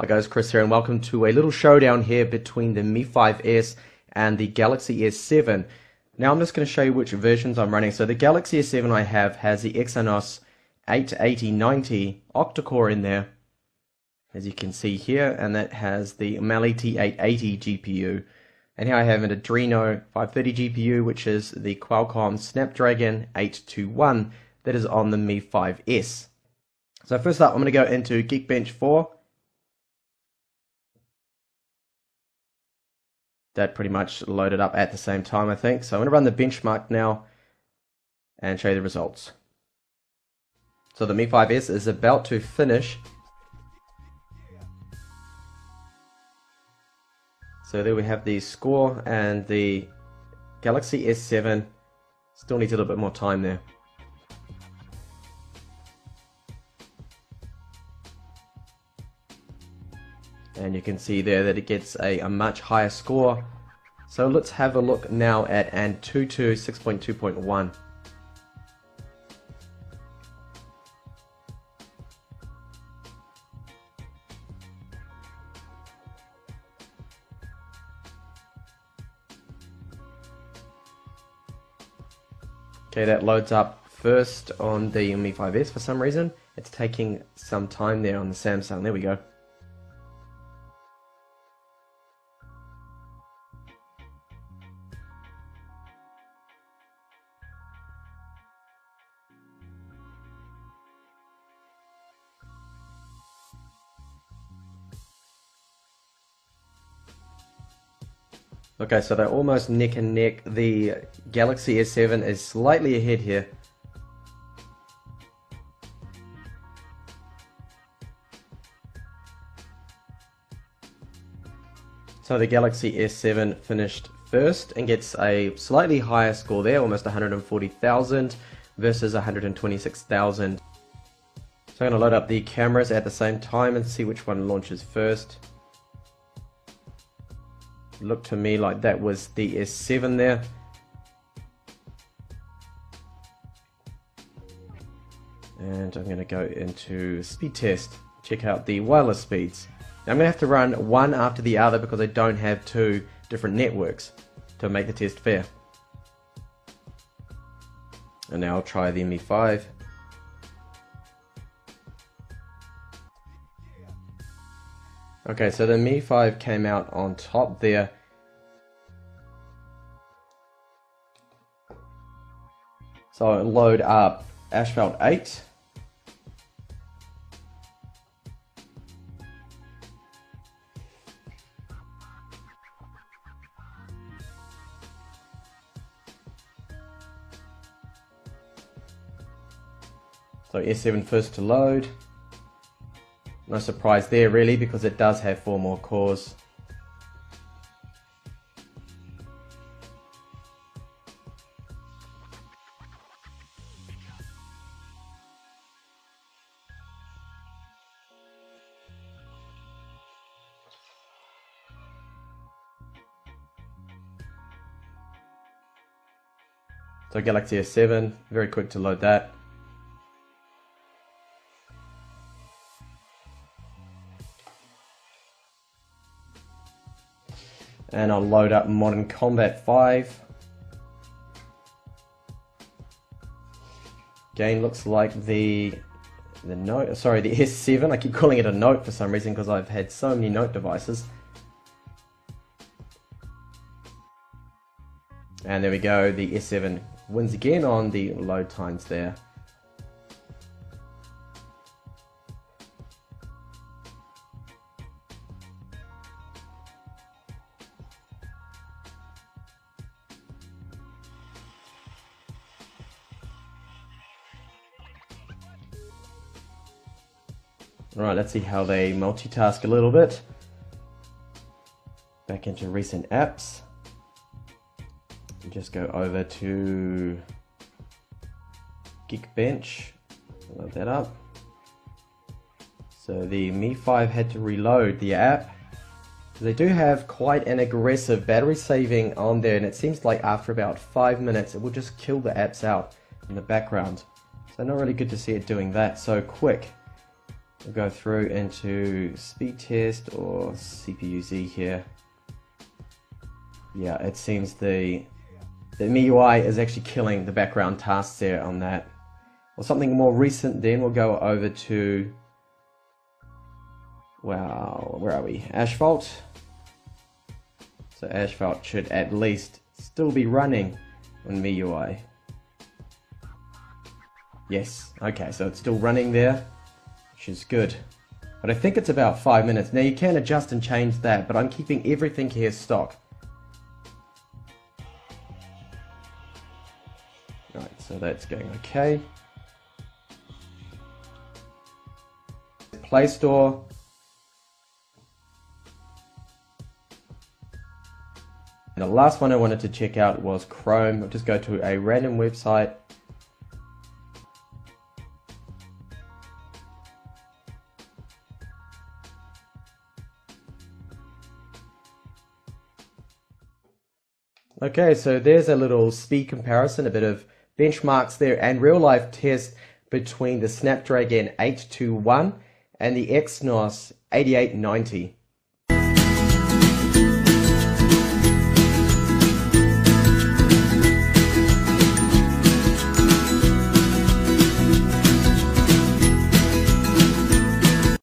Hi guys, Chris here and welcome to a little showdown here between the Mi 5S and the Galaxy S7. Now I'm just going to show you which versions I'm running. So the Galaxy S7 I have has the Exynos 8890 octa-core in there, as you can see here, and that has the Mali T880 GPU. And here I have an Adreno 530 GPU, which is the Qualcomm Snapdragon 821 that is on the Mi 5S. So first up, I'm going to go into Geekbench 4 that pretty much loaded up at the same time, I think. So I'm going to run the benchmark now and show you the results. So the Mi 5S is about to finish. So there we have the score and the Galaxy S7 still needs a little bit more time there. And you can see there that it gets a, a much higher score. So let's have a look now at Antutu 6.2.1. Okay, that loads up first on the Mi 5S for some reason. It's taking some time there on the Samsung. There we go. Okay, so they're almost neck and neck. The Galaxy S7 is slightly ahead here. So the Galaxy S7 finished first and gets a slightly higher score there, almost 140,000 versus 126,000. So I'm going to load up the cameras at the same time and see which one launches first looked to me like that was the S7 there. And I'm going to go into speed test, check out the wireless speeds. Now I'm going to have to run one after the other because I don't have two different networks to make the test fair. And now I'll try the Mi 5. Okay, so the Mi 5 came out on top there. So load up Asphalt 8. So S7 first to load. No surprise there really because it does have four more cores. So Galaxy S7, very quick to load that. And I'll load up Modern Combat 5. Game looks like the the note sorry the S7 I keep calling it a note for some reason because I've had so many note devices. And there we go the S7 wins again on the load times there Alright, let's see how they multitask a little bit. Back into recent apps. And Just go over to Geekbench. Load that up. So the Mi 5 had to reload the app. They do have quite an aggressive battery saving on there and it seems like after about 5 minutes it will just kill the apps out in the background. So not really good to see it doing that so quick. We'll go through into speed test or CPU-Z here. Yeah, it seems the the MIUI is actually killing the background tasks there on that. Or something more recent then we'll go over to well, where are we? Asphalt. So Asphalt should at least still be running on MIUI. Yes, okay, so it's still running there, which is good. But I think it's about five minutes. Now you can adjust and change that, but I'm keeping everything here stock. Right, so that's going okay. Play Store. And the last one I wanted to check out was Chrome. I'll just go to a random website Okay, so there's a little speed comparison, a bit of benchmarks there, and real life test between the Snapdragon 821 and the Exynos 8890.